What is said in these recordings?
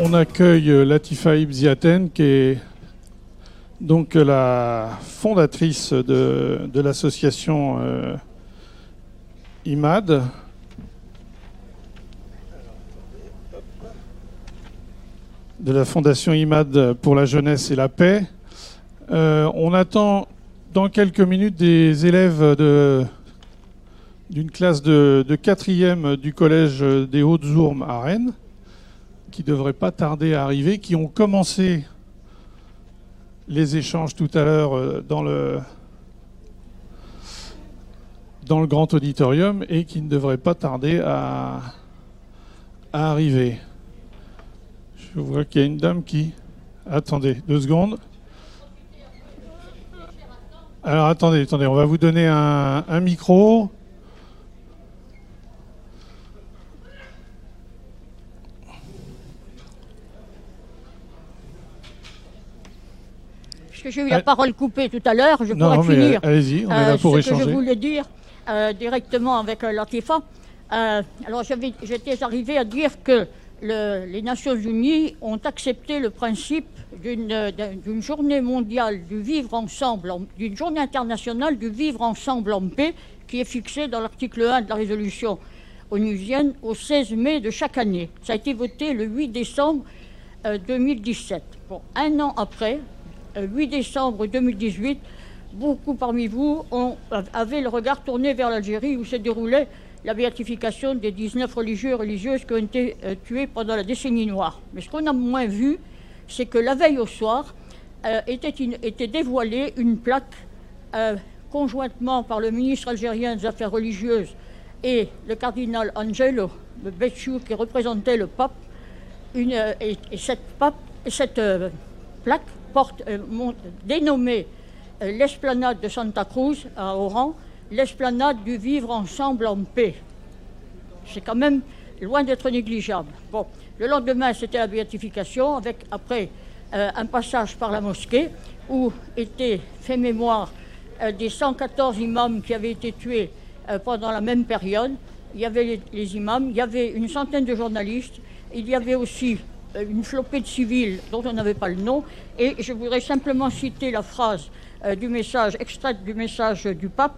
on accueille euh, Latifa Ibziaten, qui est donc la fondatrice de, l'association euh, IMAD. de la Fondation IMAD pour la jeunesse et la paix. Euh, on attend dans quelques minutes des élèves d'une classe de, quatrième du collège des Hautes-Ourmes à Rennes qui devraient pas tarder à arriver, qui ont commencé les échanges tout à l'heure euh, dans le, dans le grand auditorium et qui ne devraient pas tarder à, à arriver. Je vois qu'il y a une dame qui... Attendez, deux secondes. Alors attendez, attendez, on va vous donner un, un micro. J'ai eu la euh, parole coupée tout à l'heure, je pourrais finir. Allez-y, on est là euh, pour ce que je voulais dire euh, directement avec Latifa. alors j'étais arrivé à dire que les Nations Unies ont accepté le principe d'une journée mondiale du vivre ensemble, d'une journée internationale du vivre ensemble en paix, qui est fixée dans l'article 1 de la résolution onusienne au 16 mai de chaque année. Ça a été voté le 8 décembre 2017. Bon, un an après, 8 décembre 2018, beaucoup parmi vous ont, avaient le regard tourné vers l'Algérie où se déroulait la béatification des 19 religieux et religieuses qui ont été euh, tués pendant la décennie noire. Mais ce qu'on a moins vu, c'est que la veille au soir euh, était, était, dévoilée une plaque euh, conjointement par le ministre algérien des Affaires religieuses et le cardinal Angelo Béchou qui représentait le pape. Une, et, cette, pape, cette plaque porte, euh, dénommée euh, l'esplanade de Santa Cruz à Oran, l'esplanade du vivre ensemble en paix. C'est quand même loin d'être négligeable. Bon, le lendemain, c'était la béatification, avec après euh, un passage par la mosquée où était fait mémoire des 114 imams qui avaient été tués pendant la même période. Il y avait les, imams, il y avait une centaine de journalistes, il y avait aussi une flopée de civils dont on n'avait pas le nom. Et je voudrais simplement citer la phrase euh, du message, extraite du message du pape,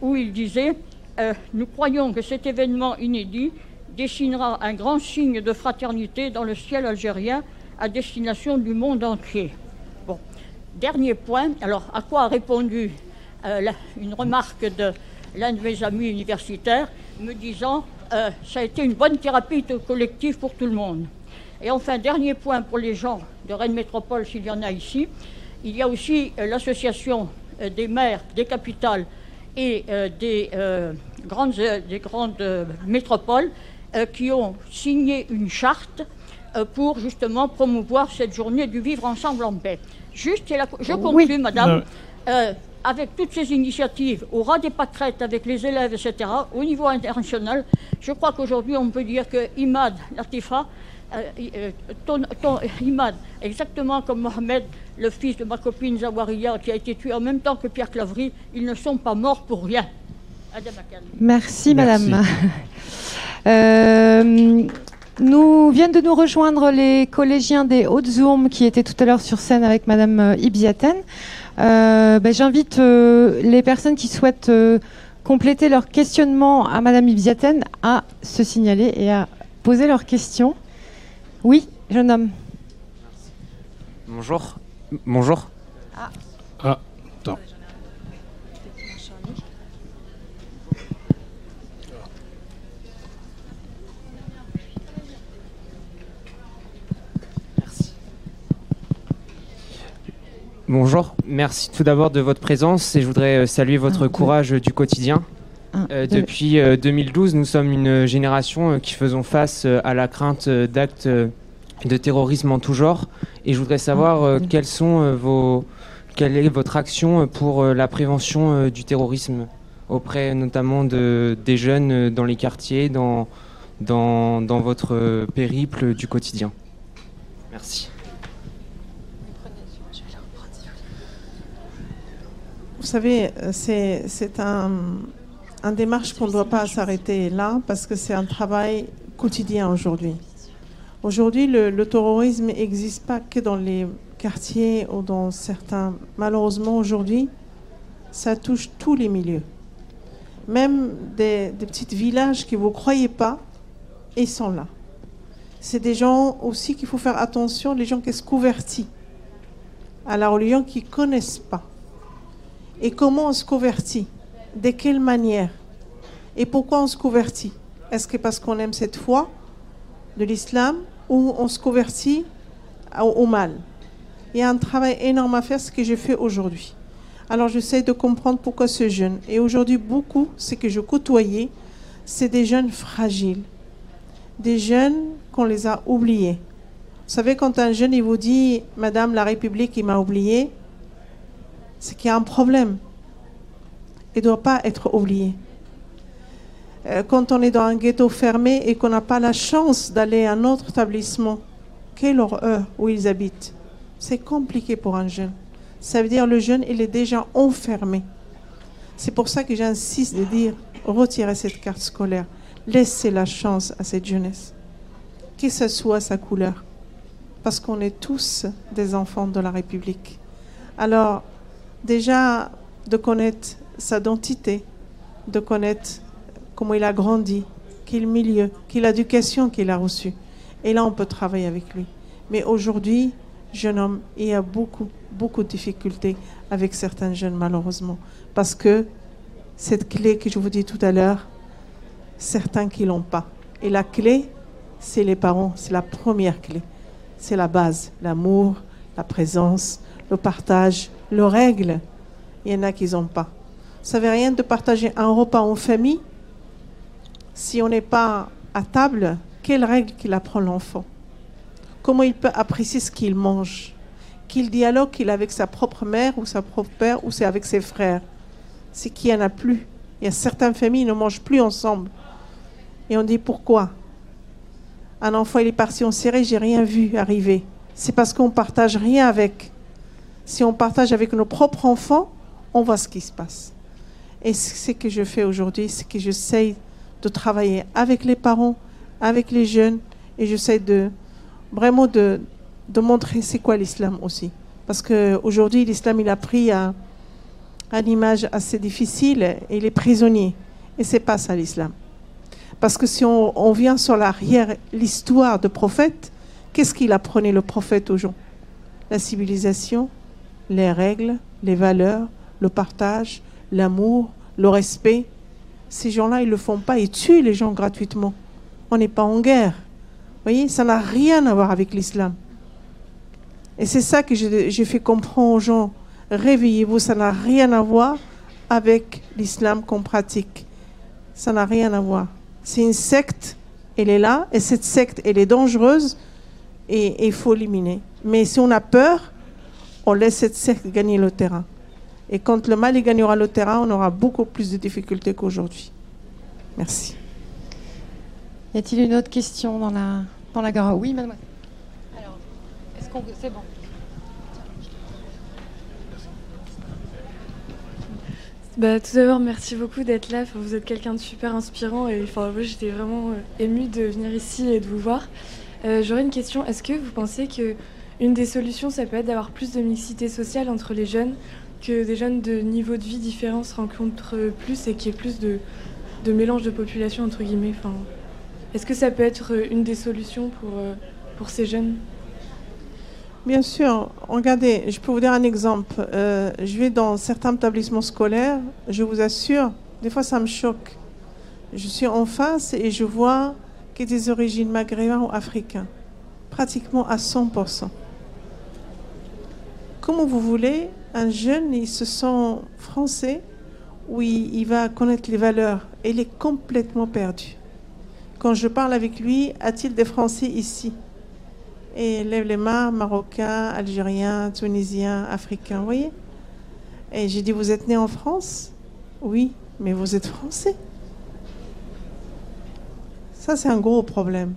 où il disait euh, Nous croyons que cet événement inédit dessinera un grand signe de fraternité dans le ciel algérien à destination du monde entier. Bon, dernier point. Alors, à quoi a répondu une remarque de l'un de mes amis universitaires, me disant Ça a été une bonne thérapie collective pour tout le monde. Et enfin, dernier point pour les gens de Rennes Métropole, s'il y en a ici, il y a aussi euh, l'association euh, des maires des capitales et euh, des, grandes, des grandes métropoles qui ont signé une charte pour justement promouvoir cette journée du vivre ensemble en paix. Juste, je conclue, madame. avec toutes ces initiatives, au ras des pâquerettes avec les élèves, etc., au niveau international, je crois qu'aujourd'hui, on peut dire que IMAD, Latifa, euh, euh, ton, Imad, exactement comme Mohamed, le fils de ma copine Zawaria, qui a été tué en même temps que Pierre Clavry, ils ne sont pas morts pour rien. Merci, Madame. Euh, nous viennent de nous rejoindre les collégiens des Hautes-Ourmes qui étaient tout à l'heure sur scène avec Madame Ibiaten. Ben, j'invite les personnes qui souhaitent compléter leur questionnement à Madame Ibiaten à se signaler et à poser leurs questions. Oui, jeune homme. Bonjour. Bonjour. Ah. Ah, attends. Merci. Bonjour, merci tout d'abord de votre présence et je voudrais euh, saluer votre courage du quotidien. Euh, depuis 2012, euh, nous sommes une génération euh, qui faisons face à la crainte d'actes de terrorisme en tout genre. Et je voudrais savoir quelles sont vos, quelle est votre action pour la prévention du terrorisme auprès notamment de, des jeunes dans les quartiers, dans, dans, dans votre périple du quotidien? Merci. Vous savez, c'est un un démarche qu'on ne doit pas s'arrêter là parce que c'est un travail quotidien aujourd'hui. Aujourd'hui, le, terrorisme n'existe pas que dans les quartiers ou dans certains. Malheureusement, aujourd'hui, ça touche tous les milieux. Même des, des petits villages que vous ne croyez pas, ils sont là. C'est des gens aussi qu'il faut faire attention, les gens qui se convertissent à la religion qui ne connaissent pas. Et comment on se convertit? De quelle manière Et pourquoi on se convertit? Est-ce que parce qu'on aime cette foi de l'islam ou on se convertit au, mal? Il y a un travail énorme à faire, ce que j'ai fait aujourd'hui. Alors j'essaie de comprendre pourquoi ce jeune. Et aujourd'hui, beaucoup, ce que je côtoyais, c'est des jeunes fragiles. Des jeunes qu'on les a oubliés. Vous savez, quand un jeune il vous dit Madame, la République, il m'a oublié, c'est qu'il y a un problème. Ne doit pas être oublié. Euh, quand on est dans un ghetto fermé et qu'on n'a pas la chance d'aller à un autre établissement, quelle horreur où ils habitent. C'est compliqué pour un jeune. Ça veut dire le jeune, il est déjà enfermé. C'est pour ça que j'insiste de dire retirez cette carte scolaire. Laissez la chance à cette jeunesse. Que ce soit sa couleur parce qu'on est tous des enfants de la République. Alors, déjà, de connaître sa identité, de connaître comment il a grandi, quel milieu, quelle éducation qu'il a reçue. Et là, on peut travailler avec lui. Mais aujourd'hui, jeune homme, il y a beaucoup, beaucoup de difficultés avec certains jeunes, malheureusement. Parce que cette clé que je vous dis tout à l'heure, certains qui l'ont pas. Et la clé, c'est les parents, c'est la première clé c'est la base. L'amour, la présence, le partage, le règle. Il y en a qui n'ont pas. Ça ne veut rien de partager un repas en famille si on n'est pas à table. Quelle règle qu'il apprend l'enfant? Comment il peut apprécier ce qu'il mange? Quel dialogue qu'il a avec sa propre mère ou sa propre père ou c'est avec ses frères? C'est qu'il n'y en a plus. Il y a certaines familles qui ne mangent plus ensemble. Et on dit pourquoi? Un enfant il est parti en Syrie, j'ai rien vu arriver. C'est parce qu'on partage rien avec. Si on partage avec nos propres enfants, on voit ce qui se passe. Et ce que je fais aujourd'hui, c'est que j'essaye de travailler avec les parents, avec les jeunes, et j'essaie de vraiment de, montrer c'est quoi l'islam aussi. Parce qu'aujourd'hui, l'islam, il a pris un, une image assez difficile et il est prisonnier. Et c'est pas ça l'islam. Parce que si on, vient sur l'arrière, l'histoire de prophète, qu'est-ce qu'il apprenait le prophète aux gens? La civilisation, les règles, les valeurs, le partage, l'amour, le respect. Ces gens-là, ils ne le font pas, ils tuent les gens gratuitement. On n'est pas en guerre. Vous voyez, ça n'a rien à voir avec l'islam. Et c'est ça que j'ai fait comprendre aux gens. Réveillez-vous, ça n'a rien à voir avec l'islam qu'on pratique. Ça n'a rien à voir. C'est une secte, elle est là, et cette secte, elle est dangereuse, et il faut l'éliminer. Mais si on a peur, on laisse cette secte gagner le terrain. Et quand le mal gagnera le terrain, on aura beaucoup plus de difficultés qu'aujourd'hui. Merci. Y a-t-il une autre question dans la, dans la gare? Oui, mademoiselle. Alors, est-ce qu'on... C'est bon. Bah, tout d'abord, merci beaucoup d'être là. vous êtes quelqu'un de super inspirant et enfin, moi, j'étais vraiment euh, émue de venir ici et de vous voir. Euh, j'aurais une question. Est-ce que vous pensez que une des solutions, ça peut être d'avoir plus de mixité sociale entre les jeunes, que des jeunes de niveau de vie différents se rencontrent plus et qu'il y ait plus de, de, mélange de population entre guillemets enfin, Est-ce que ça peut être une des solutions pour, euh, pour ces jeunes? Bien sûr. Regardez, je peux vous dire un exemple. Euh, je vais dans certains établissements scolaires, je vous assure, des fois ça me choque. Je suis en face et je vois qu'il y a des origines maghrébines ou africaines, pratiquement à 100%. Comment vous voulez, un jeune, il se sent français, où il va connaître les valeurs, et il est complètement perdu. Quand je parle avec lui, a-t-il des Français ici? Et lève les mains, marocains, algériens, tunisiens, africains, vous voyez? Et j'ai dit, vous êtes né en France? Oui, mais vous êtes français. Ça, c'est un gros problème.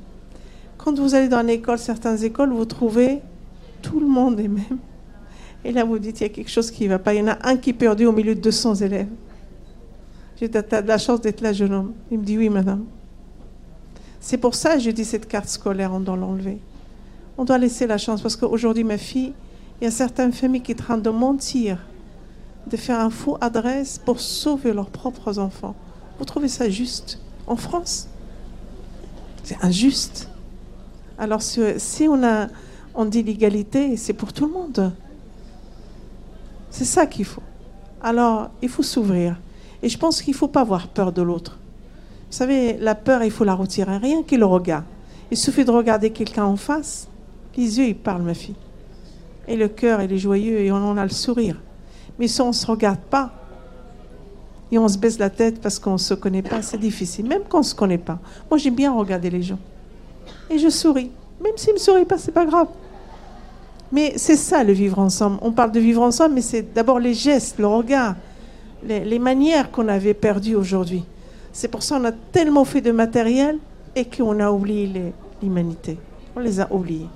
Quand vous allez dans l'école, certaines écoles, vous trouvez tout le monde est même. Et là, vous dites, il y a quelque chose qui ne va pas. Il y en a un qui est perdu au milieu de 200 élèves. J'ai de la chance d'être là, jeune homme. Il me dit, oui, madame. C'est pour ça que je dis cette carte scolaire, on doit l'enlever. On doit laisser la chance parce qu'aujourd'hui, ma fille, il y a certaines familles qui sont en train de mentir, de faire un faux adresse pour sauver leurs propres enfants. Vous trouvez ça juste en France? C'est injuste. Alors si on, a, on dit l'égalité, c'est pour tout le monde. C'est ça qu'il faut. Alors il faut s'ouvrir. Et je pense qu'il ne faut pas avoir peur de l'autre. Vous savez, la peur, il faut la retirer. Rien que le regard. Il suffit de regarder quelqu'un en face. Les yeux, ils parlent, ma fille. Et le cœur, il est joyeux et on a le sourire. Mais si on ne se regarde pas, et on se baisse la tête parce qu'on ne se connaît pas, c'est difficile. Même quand on ne se connaît pas. Moi, j'aime bien regarder les gens. Et je souris. Même s'ils ne me sourient pas, c'est pas grave. Mais c'est ça le vivre ensemble. On parle de vivre ensemble, mais c'est d'abord les gestes, le regard, les, manières qu'on avait perdues aujourd'hui. C'est pour ça qu'on a tellement fait de matériel et qu'on a oublié l'humanité. On les a oubliés.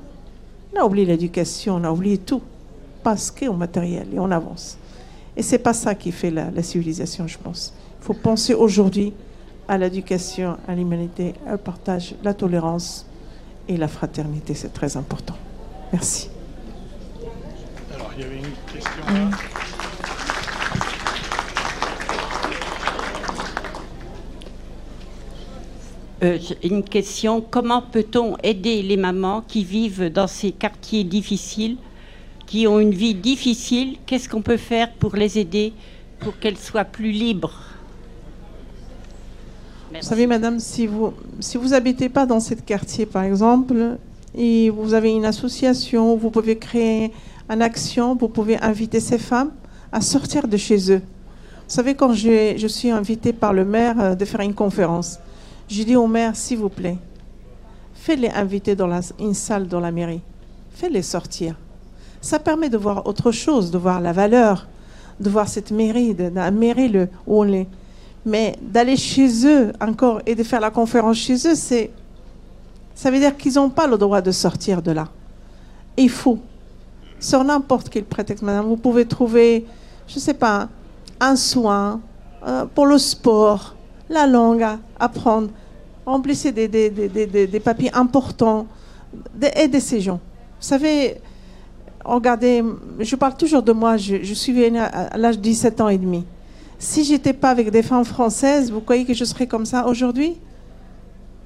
On a oublié l'éducation, on a oublié tout. Parce qu'on matériel et on avance. Et c'est pas ça qui fait la, civilisation, je pense. Il faut penser aujourd'hui à l'éducation, à l'humanité, au partage, la tolérance et la fraternité. C'est très important. Merci. Il y avait une question là. Euh, une question, comment peut-on aider les mamans qui vivent dans ces quartiers difficiles, qui ont une vie difficile? Qu'est-ce qu'on peut faire pour les aider, pour qu'elles soient plus libres? Vous savez, madame, si vous si vous habitez pas dans ce quartier, par exemple, et vous avez une association, vous pouvez créer une action, vous pouvez inviter ces femmes à sortir de chez eux. Vous savez, quand je, je suis invitée par le maire euh, de faire une conférence, j'ai dit au maire, s'il vous plaît, faites-les inviter dans une salle dans la mairie. Faites-les sortir. Ça permet de voir autre chose, de voir la valeur, de voir cette mairie, de, la mairie le, où on est. Mais d'aller chez eux encore et de faire la conférence chez eux, c'est, ça veut dire qu'ils n'ont pas le droit de sortir de là. il faut. Sur n'importe quel prétexte, madame, vous pouvez trouver, je ne sais pas, un soin euh, pour le sport, la langue à apprendre, remplissez des, des, des, des papiers importants, aidez ces gens. Vous savez, regardez, je parle toujours de moi, je, suis venue à, l'âge de 17 ans et demi. Si j'étais pas avec des femmes françaises, vous croyez que je serais comme ça aujourd'hui?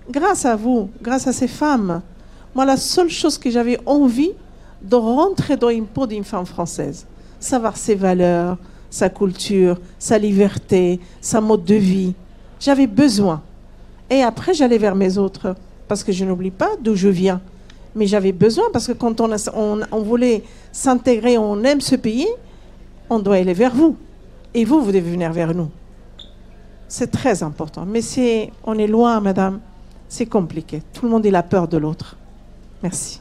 Grâce à vous, grâce à ces femmes, moi, la seule chose que j'avais envie de rentrer dans une peau d'une femme française, savoir ses valeurs, sa culture, sa liberté, sa mode de vie. J'avais besoin. Et après, j'allais vers mes autres, parce que je n'oublie pas d'où je viens. Mais j'avais besoin, parce que quand on, voulait s'intégrer, on aime ce pays, on doit aller vers vous. Et vous, vous devez venir vers nous. C'est très important. Mais c'est, on est loin, madame. C'est compliqué. Tout le monde a peur de l'autre. Merci.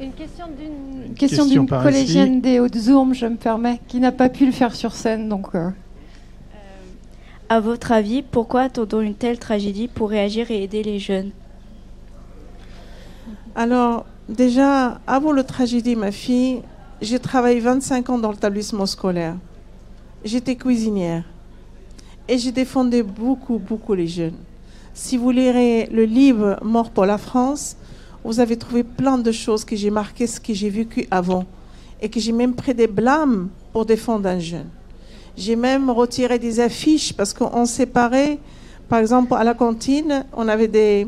Une question d'une question collégienne des Hauts-de-Zourmes, je me permets, qui n'a pas pu le faire sur scène. Donc, euh. À votre avis, pourquoi attendons une telle tragédie pour réagir et aider les jeunes? Alors, déjà, avant la tragédie, ma fille, j'ai travaillé 25 ans dans l'établissement scolaire. J'étais cuisinière. Et j'ai défendu beaucoup, beaucoup les jeunes. Si vous lirez le livre Mort pour la France, vous avez trouvé plein de choses que j'ai marquées, ce que j'ai vécu avant. Et que j'ai même pris des blâmes pour défendre un jeune. J'ai même retiré des affiches parce qu'on séparait, par exemple, à la cantine, on avait des,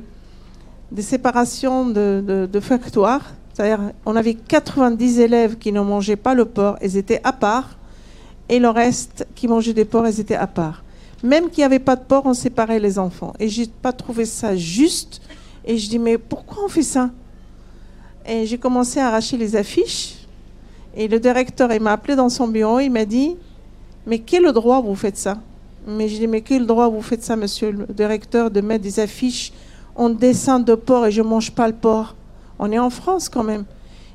séparations de, de, factoires. C'est-à-dire, on avait 90 élèves qui ne mangeaient pas le porc, ils étaient à part, et le reste qui mangeaient des porcs, ils étaient à part. Même qu'il n'y avait pas de porc, on séparait les enfants. Et j'ai pas trouvé ça juste. Et je dis, mais pourquoi on fait ça? Et j'ai commencé à arracher les affiches. Et le directeur, il m'a appelé dans son bureau, il m'a dit, mais quel droit vous faites ça? Mais je dis, mais quel droit vous faites ça, monsieur le directeur, de mettre des affiches? En dessin de porc et je ne mange pas le porc On est en France quand même.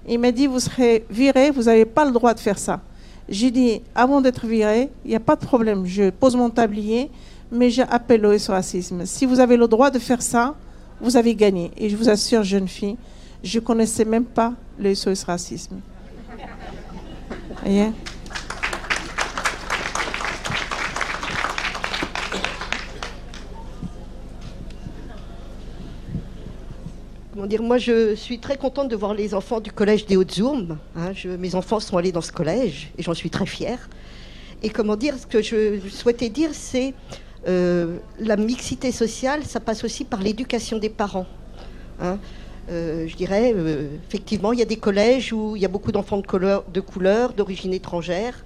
Il m'a dit, vous serez viré, vous n'avez pas le droit de faire ça. J'ai dit, avant d'être viré, il n'y a pas de problème, je pose mon tablier, mais j'appelle le racisme. Si vous avez le droit de faire ça, vous avez gagné. Et je vous assure, jeune fille, je ne connaissais même pas le SOS racisme. Comment dire, moi je suis très contente de voir les enfants du collège des Hautes-Ourmes. Hein, mes enfants sont allés dans ce collège et j'en suis très fière. Et comment dire, ce que je souhaitais dire, c'est euh, la mixité sociale, ça passe aussi par l'éducation des parents. Hein. Euh, je dirais, euh, effectivement, il y a des collèges où il y a beaucoup d'enfants de de couleur, d'origine étrangère,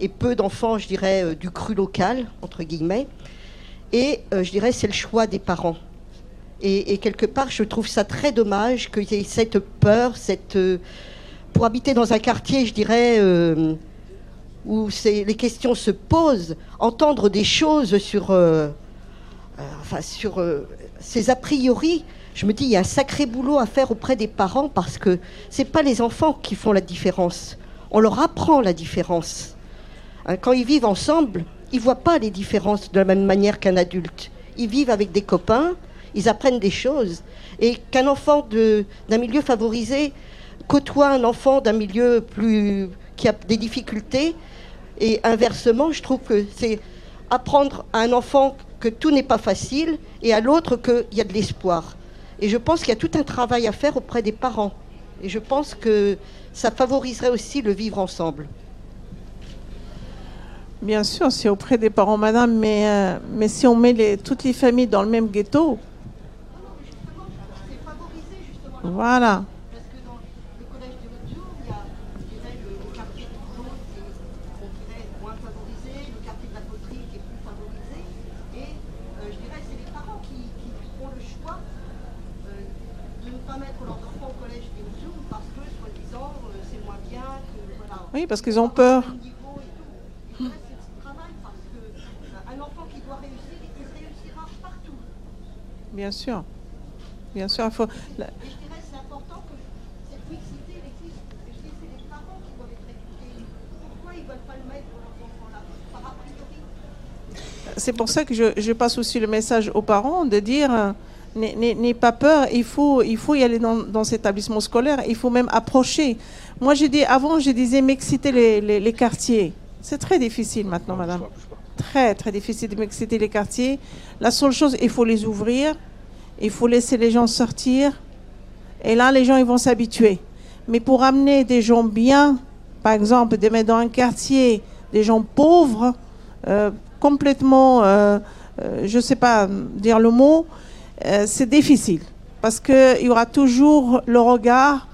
et peu d'enfants, je dirais, du cru local, entre guillemets. Et je dirais, c'est le choix des parents. Et, quelque part, je trouve ça très dommage qu'il y ait cette peur, cette pour habiter dans un quartier, je dirais où les questions se posent, entendre des choses sur, euh, euh, enfin, sur euh, ces a priori, je me dis, il y a un sacré boulot à faire auprès des parents parce que ce n'est pas les enfants qui font la différence. On leur apprend la différence. Hein, quand ils vivent ensemble, ils ne voient pas les différences de la même manière qu'un adulte. Ils vivent avec des copains, ils apprennent des choses. Et qu'un enfant d'un milieu favorisé côtoie un enfant d'un milieu plus qui a des difficultés, et inversement, je trouve que c'est apprendre à un enfant que tout n'est pas facile et à l'autre qu'il y a de l'espoir. Et je pense qu'il y a tout un travail à faire auprès des parents. Et je pense que ça favoriserait aussi le vivre ensemble. Bien sûr, c'est auprès des parents, madame, mais, euh, mais si on met toutes les familles dans le même ghetto. Voilà. Oui, parce qu'ils ont peur. Bien sûr. Bien sûr, il faut. La... Et je dirais c'est important que cette mixité existe. Je dis c'est les parents qui doivent être éduqués. Pourquoi ils ne veulent pas le mettre pour leurs enfants là Par a priori. C'est pour ça que je, je, passe aussi le message aux parents de dire n'aie pas peur, il faut, il faut y aller dans, dans cet établissement scolaire, il faut même approcher. Moi, j'ai dit, avant, je disais m'exciter les, les, quartiers. C'est très difficile maintenant, madame. Très, très difficile de m'exciter les quartiers. La seule chose, il faut les ouvrir, il faut laisser les gens sortir. Et là, les gens, ils vont s'habituer. Mais pour amener des gens bien, par exemple, de mettre dans un quartier des gens pauvres, euh, complètement, euh, euh, je ne sais pas dire le mot, c'est difficile. Parce qu'il y aura toujours le regard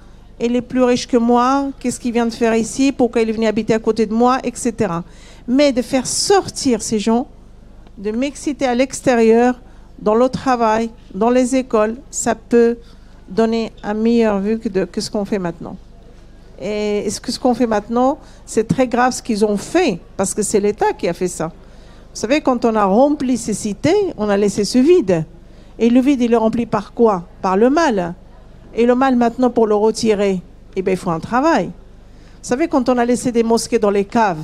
il est plus riche que moi, qu'est-ce qu'il vient de faire ici, pourquoi il est venu habiter à côté de moi, etc. Mais de faire sortir ces gens, de m'exciter à l'extérieur, dans le travail, dans les écoles, ça peut donner un meilleur vue que ce qu'on fait maintenant. Et ce qu'on fait maintenant, c'est très grave ce qu'ils ont fait, parce que c'est l'État qui a fait ça. Vous savez, quand on a rempli ces cités, on a laissé ce vide. Et le vide, il est rempli par quoi? Par le mal. Et le mal maintenant pour le retirer, eh bien, il faut un travail. Vous savez, quand on a laissé des mosquées dans les caves,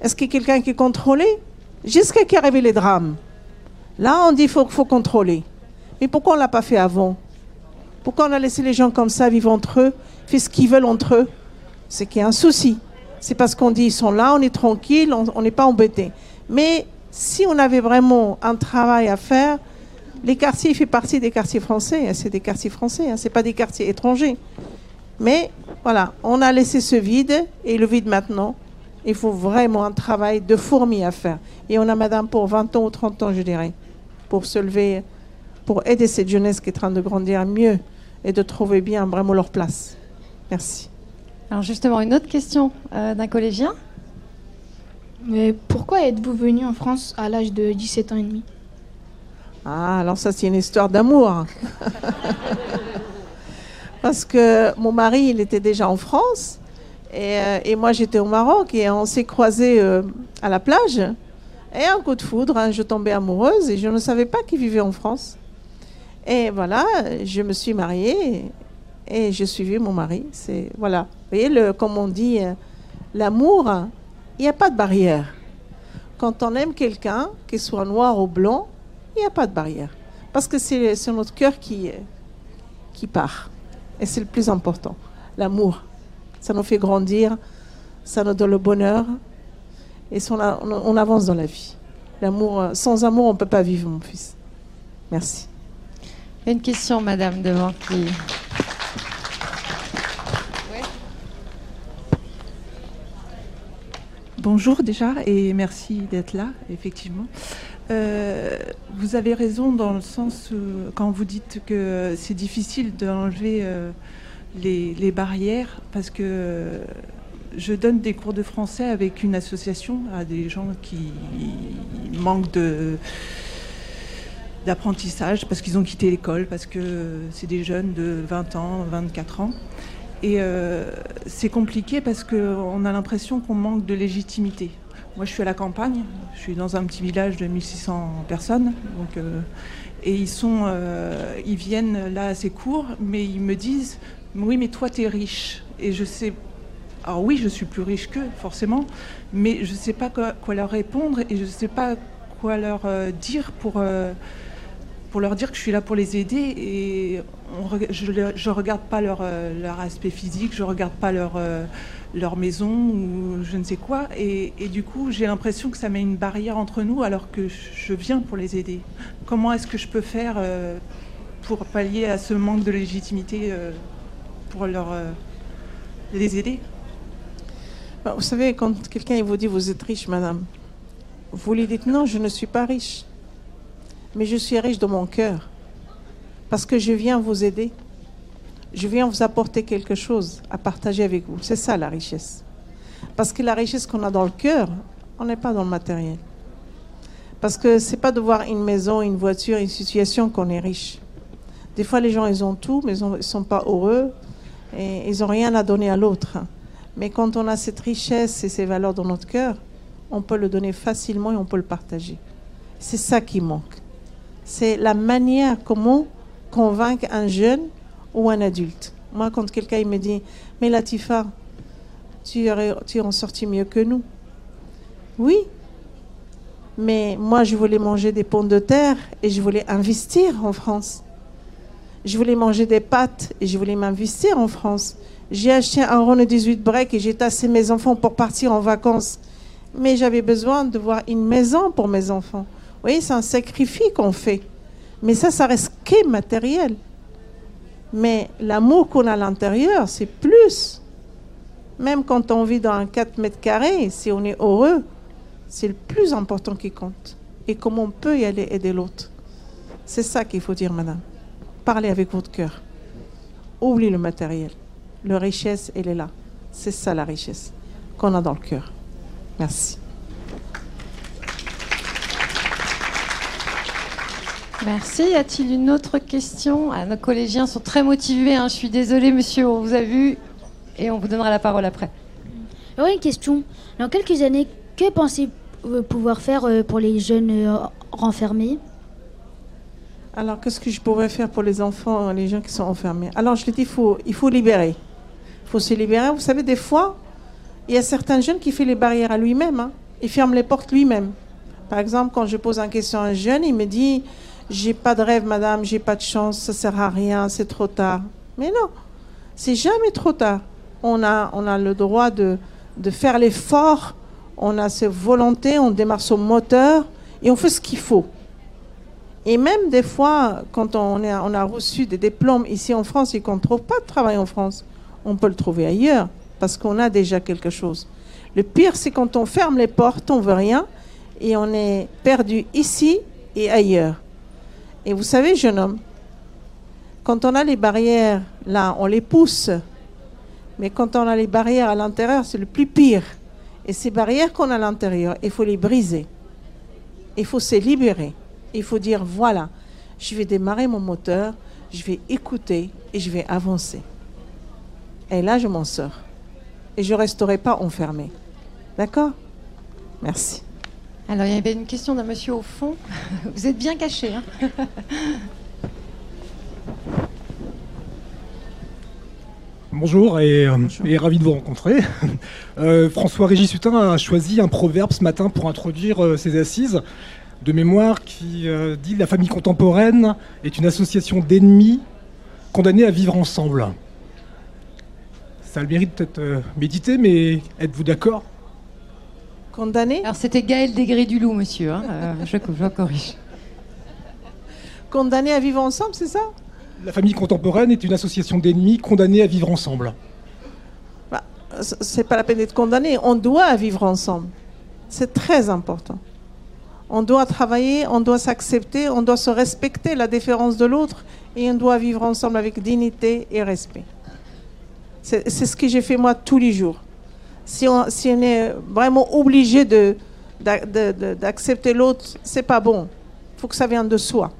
est-ce qu'il y a quelqu'un qui contrôlait? Jusqu'à qui arrivaient les drames. Là, on dit qu'il faut, faut contrôler. Mais pourquoi on ne l'a pas fait avant? Pourquoi on a laissé les gens comme ça vivre entre eux, faire ce qu'ils veulent entre eux C'est qu'il y a un souci. C'est parce qu'on dit ils sont là, on est tranquille, on n'est pas embêté. Mais si on avait vraiment un travail à faire, les quartiers, fait partie des quartiers français. Hein, c'est des quartiers français, hein, ce n'est pas des quartiers étrangers. Mais voilà, on a laissé ce vide et le vide maintenant, il faut vraiment un travail de fourmi à faire. Et on a madame pour 20 ans ou 30 ans, je dirais, pour se lever, pour aider cette jeunesse qui est en train de grandir mieux et de trouver bien vraiment leur place. Merci. Alors justement, une autre question euh, d'un collégien. Mais pourquoi êtes-vous venu en France à l'âge de 17 ans et demi? Ah, alors ça, c'est une histoire d'amour. Parce que mon mari, il était déjà en France. Euh, et, moi, j'étais au Maroc. Et on s'est croisés euh, à la plage. Et un coup de foudre, hein, je tombais amoureuse. Et je ne savais pas qu'il vivait en France. Et voilà, je me suis mariée. Et j'ai suivi mon mari. C'est voilà. Vous voyez, le, comme on dit, euh, l'amour, il n'y a pas de barrière. Quand on aime quelqu'un, qu'il soit noir ou blanc, il n'y a pas de barrière. Parce que c'est notre cœur qui, qui part. Et c'est le plus important. L'amour. Ça nous fait grandir, ça nous donne le bonheur. Et on, avance dans la vie. L'amour, sans amour, on ne peut pas vivre, mon fils. Merci. Une question, madame, devant qui. Bonjour déjà et merci d'être là, effectivement. Euh, vous avez raison dans le sens quand vous dites que c'est difficile d'enlever euh, les, barrières parce que je donne des cours de français avec une association à des gens qui manquent d'apprentissage parce qu'ils ont quitté l'école, parce que c'est des jeunes de 20 ans, 24 ans. Et euh, c'est compliqué parce qu'on a l'impression qu'on manque de légitimité. Moi, je suis à la campagne, je suis dans un petit village de 1600 personnes. Donc, euh, et ils, sont, euh, ils viennent là assez court, mais ils me disent Oui, mais toi, tu es riche. Et je sais. Alors, oui, je suis plus riche qu'eux, forcément, mais je ne sais pas quoi, quoi, leur répondre et je ne sais pas quoi leur dire pour pour leur dire que je suis là pour les aider et je ne regarde pas leur, euh, leur, aspect physique, je ne regarde pas leur, euh, leur maison ou je ne sais quoi. Et, du coup, j'ai l'impression que ça met une barrière entre nous alors que je viens pour les aider. Comment est-ce que je peux faire euh, pour pallier à ce manque de légitimité pour leur, les aider? Bah, Vous savez, quand quelqu'un vous dit vous êtes riche, madame, vous lui dites non, je ne suis pas riche mais je suis riche de mon cœur. Parce que je viens vous aider. Je viens vous apporter quelque chose à partager avec vous. C'est ça la richesse. Parce que la richesse qu'on a dans le cœur, on n'est pas dans le matériel. Parce que c'est pas de voir une maison, une voiture, une situation qu'on est riche. Des fois, les gens, ils ont tout, mais ils ne sont pas heureux et ils n'ont rien à donner à l'autre. Mais quand on a cette richesse et ces valeurs dans notre cœur, on peut le donner facilement et on peut le partager. C'est ça qui manque c'est la manière comment convaincre un jeune ou un adulte. Moi, quand quelqu'un me dit, mais Latifa, tu, tu en sorti mieux que nous. Oui, mais moi, je voulais manger des pommes de terre et je voulais investir en France. Je voulais manger des pâtes et je voulais m'investir en France. J'ai acheté un Renault 18 break et j'ai tassé mes enfants pour partir en vacances. Mais j'avais besoin de voir une maison pour mes enfants. Oui, c'est un sacrifice qu'on fait. Mais ça, ça reste qu'est matériel. Mais l'amour qu'on a à l'intérieur, c'est plus. Même quand on vit dans un 4 mètres carrés, si on est heureux, c'est le plus important qui compte. Et comment on peut y aller aider l'autre. C'est ça qu'il faut dire, madame. Parlez avec votre cœur. Oubliez le matériel. La richesse, elle est là. C'est ça la richesse qu'on a dans le cœur. Merci. Merci. Y a-t-il une autre question? Ah, Nos collégiens sont très motivés. Hein. Je suis désolée, monsieur, on vous a vu et on vous donnera la parole après. Oui, une question. Dans quelques années, que pensez-vous pouvoir faire euh, pour les jeunes euh, renfermés? Alors, qu'est-ce que je pourrais faire pour les enfants, les gens qui sont enfermés? Alors, je l'ai dit, il faut, il faut libérer. Il faut se libérer. Vous savez, des fois, il y a certains jeunes qui font les barrières à lui-même. Hein. Il ferme les portes lui-même. Par exemple, quand je pose une question à un jeune, il me dit j'ai pas de rêve, madame, j'ai pas de chance, ça sert à rien, c'est trop tard. Mais non, c'est jamais trop tard. On a, on a le droit de, de faire l'effort, on a cette volonté, on démarre son moteur et on fait ce qu'il faut. Et même des fois, quand on, est, on a reçu des diplômes ici en France et qu'on ne trouve pas de travail en France, on peut le trouver ailleurs parce qu'on a déjà quelque chose. Le pire, c'est quand on ferme les portes, on veut rien et on est perdu ici et ailleurs. Et vous savez, jeune homme, quand on a les barrières là, on les pousse. Mais quand on a les barrières à l'intérieur, c'est le plus pire. Et ces barrières qu'on a à l'intérieur, il faut les briser. Il faut se libérer. Il faut dire, voilà, je vais démarrer mon moteur, je vais écouter et je vais avancer. Et là, je m'en sors. Et je ne resterai pas enfermé. D'accord? Merci. Alors, il y avait une question d'un monsieur au fond. Vous êtes bien caché. Hein Bonjour et, euh, ravi de vous rencontrer. Euh, François-Régis Hutin a choisi un proverbe ce matin pour introduire euh, ses assises de mémoire qui dit La famille contemporaine est une association d'ennemis condamnés à vivre ensemble. Ça a le mérite d'être médité, mais êtes-vous d'accord Condamné Alors c'était Gaël Degré du Loup, monsieur. Hein, euh, je, je corrige. condamnés à vivre ensemble, c'est ça? La famille contemporaine est une association d'ennemis condamnés à vivre ensemble. bah, C'est pas la peine d'être condamné. On doit vivre ensemble. C'est très important. On doit travailler, on doit s'accepter, on doit se respecter la différence de l'autre et on doit vivre ensemble avec dignité et respect. C'est ce que j'ai fait moi tous les jours. Si on, si on est vraiment obligé de, d'accepter l'autre, c'est pas bon. Il faut que ça vienne de soi.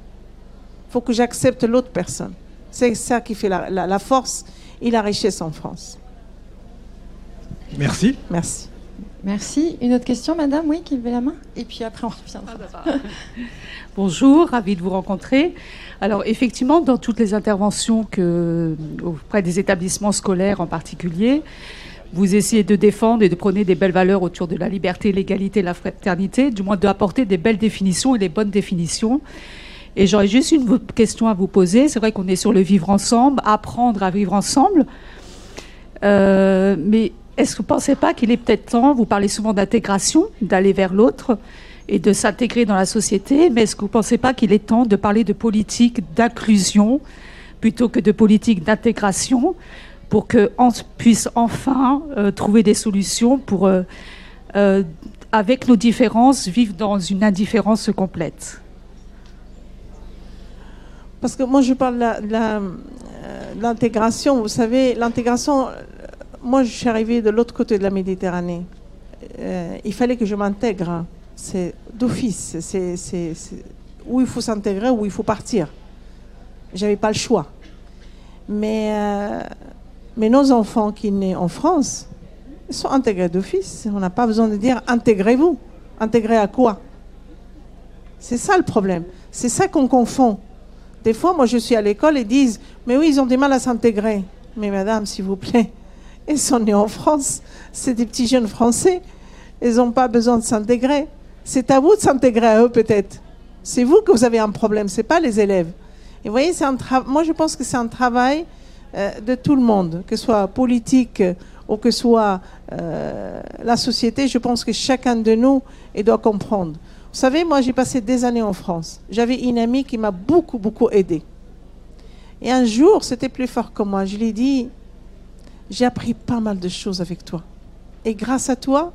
Il faut que j'accepte l'autre personne. C'est ça qui fait la, la, la, force et la richesse en France. Merci. Merci. Merci. Une autre question, madame? Oui, qui levait la main? Et puis après, on reviendra. Ah, bah, Bonjour, ravi de vous rencontrer. Alors, effectivement, dans toutes les interventions que, auprès des établissements scolaires en particulier, vous essayez de défendre et de prôner des belles valeurs autour de la liberté, l'égalité, la fraternité, du moins d'apporter des belles définitions et des bonnes définitions. Et j'aurais juste une question à vous poser. C'est vrai qu'on est sur le vivre ensemble, apprendre à vivre ensemble. Euh, mais est-ce que vous ne pensez pas qu'il est peut-être temps, vous parlez souvent d'intégration, d'aller vers l'autre et de s'intégrer dans la société, mais est-ce que vous ne pensez pas qu'il est temps de parler de politique d'inclusion plutôt que de politique d'intégration pour qu'on puisse enfin euh, trouver des solutions pour, euh, euh, avec nos différences, vivre dans une indifférence complète Parce que moi, je parle de l'intégration. Vous savez, l'intégration, moi, je suis arrivée de l'autre côté de la Méditerranée. il fallait que je m'intègre. C'est d'office. C'est où il faut s'intégrer, où il faut partir. J'avais pas le choix. Mais mais nos enfants qui naissent en France, ils sont intégrés d'office. On n'a pas besoin de dire intégrez-vous. Intégrés à quoi? C'est ça le problème. C'est ça qu'on confond. Des fois, moi, je suis à l'école et disent Mais oui, ils ont du mal à s'intégrer. Mais madame, s'il vous plaît, ils sont nés en France. C'est des petits jeunes français. Ils n'ont pas besoin de s'intégrer. C'est à vous de s'intégrer à eux, peut-être. C'est vous que vous avez un problème, ce n'est pas les élèves. Et vous voyez, un moi, je pense que c'est un travail de tout le monde, que ce soit politique ou que ce soit euh, la société, je pense que chacun de nous doit comprendre. Vous savez, moi j'ai passé des années en France. J'avais une amie qui m'a beaucoup, beaucoup aidé. Et un jour, c'était plus fort que moi. Je lui ai dit, j'ai appris pas mal de choses avec toi. Et grâce à toi,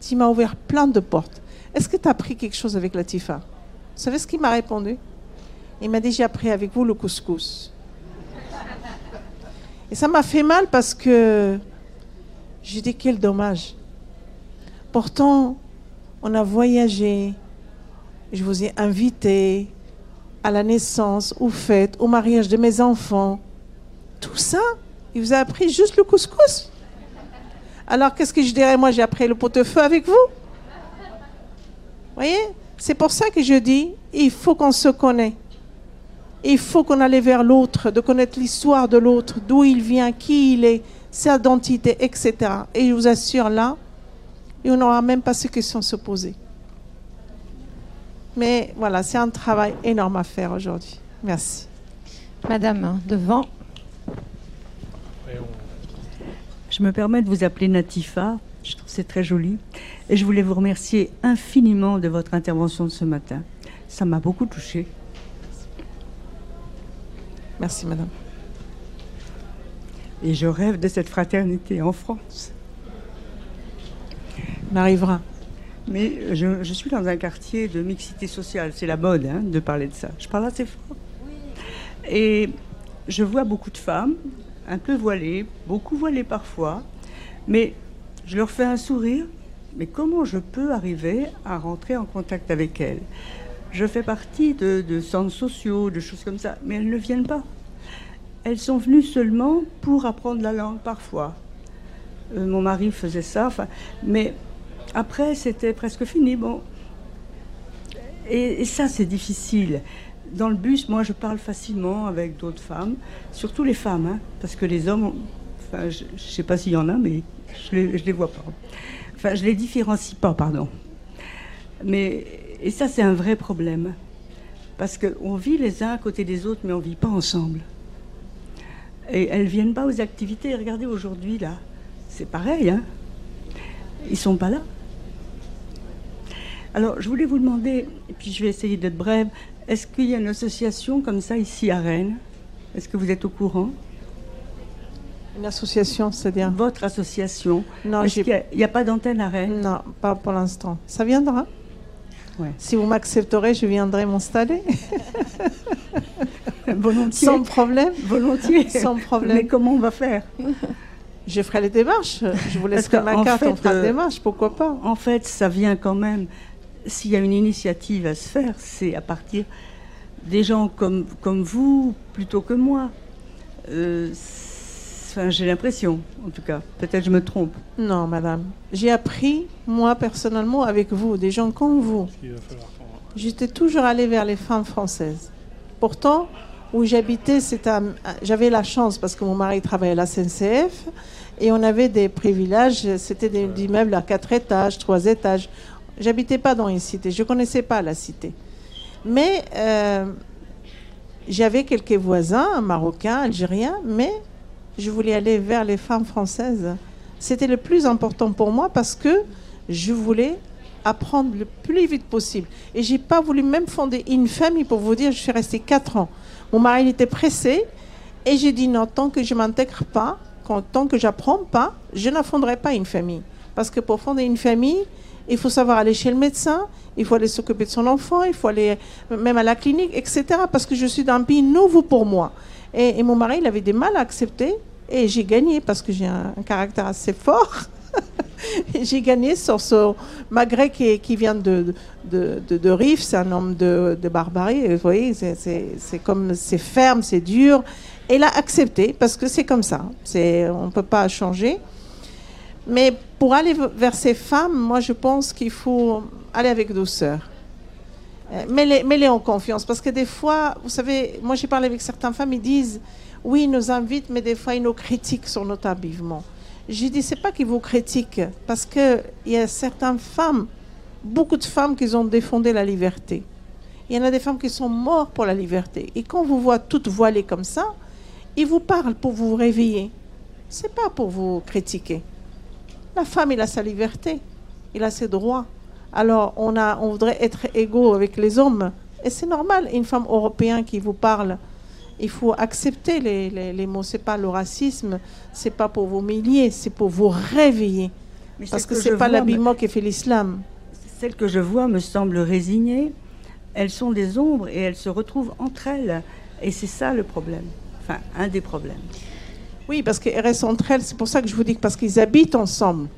tu m'as ouvert plein de portes. Est-ce que tu as appris quelque chose avec Latifa? Vous savez ce qu'il m'a répondu? Il m'a dit, j'ai appris avec vous le couscous. Et ça m'a fait mal parce que j'ai dit quel dommage. Pourtant, on a voyagé, je vous ai invité à la naissance, aux fêtes, au mariage de mes enfants. Tout ça, il vous a appris juste le couscous. Alors qu'est-ce que je dirais? Moi, j'ai appris le pot-de-feu avec vous. Vous voyez? C'est pour ça que je dis, il faut qu'on se connaisse. Il faut qu'on aille vers l'autre, de connaître l'histoire de l'autre, d'où il vient, qui il est, sa identité, etc. Et je vous assure, là, on n'aura même pas ces questions à se poser. Mais voilà, c'est un travail énorme à faire aujourd'hui. Merci. Madame, devant. Je me permets de vous appeler Natifa. Je trouve c'est très joli. Et je voulais vous remercier infiniment de votre intervention de ce matin. Ça m'a beaucoup touchée. Merci, madame. Et je rêve de cette fraternité en France. On arrivera. Mais je, suis dans un quartier de mixité sociale. C'est la mode hein, de parler de ça. Je parle assez fort. Et je vois beaucoup de femmes, un peu voilées, beaucoup voilées parfois. Mais je leur fais un sourire. Mais comment je peux arriver à rentrer en contact avec elles? Je fais partie de, centres sociaux, de choses comme ça, mais elles ne viennent pas. Elles sont venues seulement pour apprendre la langue parfois. Euh, mon mari faisait ça, mais après c'était presque fini. Bon, et, ça c'est difficile. Dans le bus, moi je parle facilement avec d'autres femmes, surtout les femmes, hein, parce que les hommes, enfin, je ne sais pas s'il y en a, mais je ne les, les vois pas. Enfin, je les différencie pas, pardon. Mais et ça, c'est un vrai problème. Parce qu'on vit les uns à côté des autres, mais on ne vit pas ensemble. Et elles ne viennent pas aux activités. Regardez aujourd'hui, là, c'est pareil. Hein Ils ne sont pas là. Alors, je voulais vous demander, et puis je vais essayer d'être brève, Est-ce qu'il y a une association comme ça ici à Rennes? Est-ce que vous êtes au courant? Une association, c'est-à-dire? Votre association Non, qu'il n'y a, pas d'antenne à Rennes? Non, pas pour l'instant. Ça viendra. Ouais. Si vous m'accepterez, je viendrai m'installer. Volontiers. Sans problème. Volontiers. Sans problème. Mais comment on va faire? Je ferai les démarches. Je vous laisserai ma carte, on fait, fera euh, les démarches, pourquoi pas En fait, ça vient quand même. S'il y a une initiative à se faire, c'est à partir des gens comme, comme vous plutôt que moi. Euh, Enfin, j'ai l'impression, en tout cas. Peut-être je me trompe. Non, madame. J'ai appris, moi, personnellement, avec vous, des gens comme vous. J'étais toujours allée vers les femmes françaises. Pourtant, où j'habitais, j'avais la chance parce que mon mari travaillait à la SNCF et on avait des privilèges. C'était des, des immeubles à quatre étages, trois étages. J'habitais pas dans une cité, je connaissais pas la cité. Mais euh, j'avais quelques voisins, marocains, algériens, mais je voulais aller vers les femmes françaises. C'était le plus important pour moi parce que je voulais apprendre le plus vite possible. Et j'ai pas voulu même fonder une famille pour vous dire, je suis restée quatre ans. Mon mari était pressé et j'ai dit non, tant que je m'intègre pas, tant que j'apprends pas, je ne fonderai pas une famille. Parce que pour fonder une famille, il faut savoir aller chez le médecin, il faut aller s'occuper de son enfant, il faut aller même à la clinique, etc. Parce que je suis d'un pays nouveau pour moi. Et, mon mari, il avait des mal à accepter. Et j'ai gagné parce que j'ai un, caractère assez fort. J'ai gagné sur ce malgré qui, vient de, de, de, de Rif, c'est un homme de, de barbarie. Vous voyez, c'est- comme c'est ferme, c'est dur. Et il a accepté parce que c'est comme ça. On ne peut pas changer. Mais pour aller vers ces femmes, moi je pense qu'il faut aller avec douceur. Euh, Mets-les mets-les en confiance. Parce que des fois, vous savez, moi j'ai parlé avec certaines femmes, ils disent oui, ils nous invitent, mais des fois ils nous critiquent sur notre habillement. J'ai dit, c'est pas qu'ils vous critiquent, parce qu'il y a certaines femmes, beaucoup de femmes qui ont défendu la liberté. Il y en a des femmes qui sont mortes pour la liberté. Et quand vous voient toutes voilées comme ça, ils vous parlent pour vous réveiller. C'est pas pour vous critiquer. La femme, il a sa liberté, il a ses droits. Alors, on, a, on voudrait être égaux avec les hommes. Et c'est normal, une femme européenne qui vous parle, il faut accepter les, les, les mots. C'est pas le racisme, c'est pas pour vous humilier, c'est pour vous réveiller. Mais Parce que que c'est je pas l'habillement qui fait l'islam. Celles que je vois me semblent résignées. Elles sont des ombres et elles se retrouvent entre elles. Et c'est ça le problème. Enfin, un des problèmes. Oui, parce qu'elles restent entre elles. C'est pour ça que je vous dis que parce qu'ils habitent ensemble.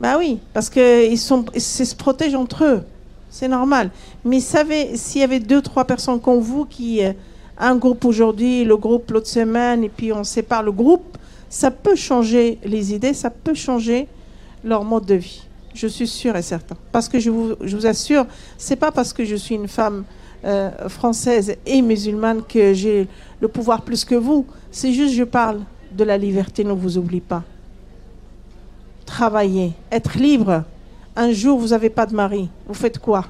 Bah oui, parce qu'ils sont, ils se protègent entre eux. C'est normal. Mais savez, s'il y avait deux, trois personnes comme vous qui, euh, un groupe aujourd'hui, le groupe l'autre semaine, et puis on sépare le groupe, ça peut changer les idées, ça peut changer leur mode de vie. Je suis sûre et certain. Parce que je vous, je vous assure, c'est pas parce que je suis une femme euh, française et musulmane que j'ai le pouvoir plus que vous. C'est juste, je parle de la liberté, ne vous oublie pas. Travailler, être libre. Un jour, vous n'avez pas de mari. Vous faites quoi?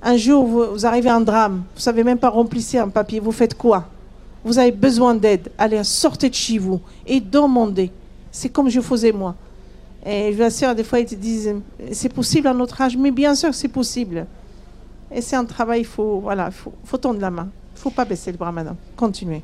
Un jour, vous, arrivez à un drame. Vous savez même pas remplir un papier. Vous faites quoi? Vous avez besoin d'aide. Allez, sortez de chez vous et demandez. C'est comme je faisais moi. Et vous assure, des fois, ils te disent, c'est possible à notre âge, mais bien sûr, c'est possible. Et c'est un travail, il faut, voilà, faut, faut tendre la main. Il ne faut pas baisser le bras, madame. Continuez.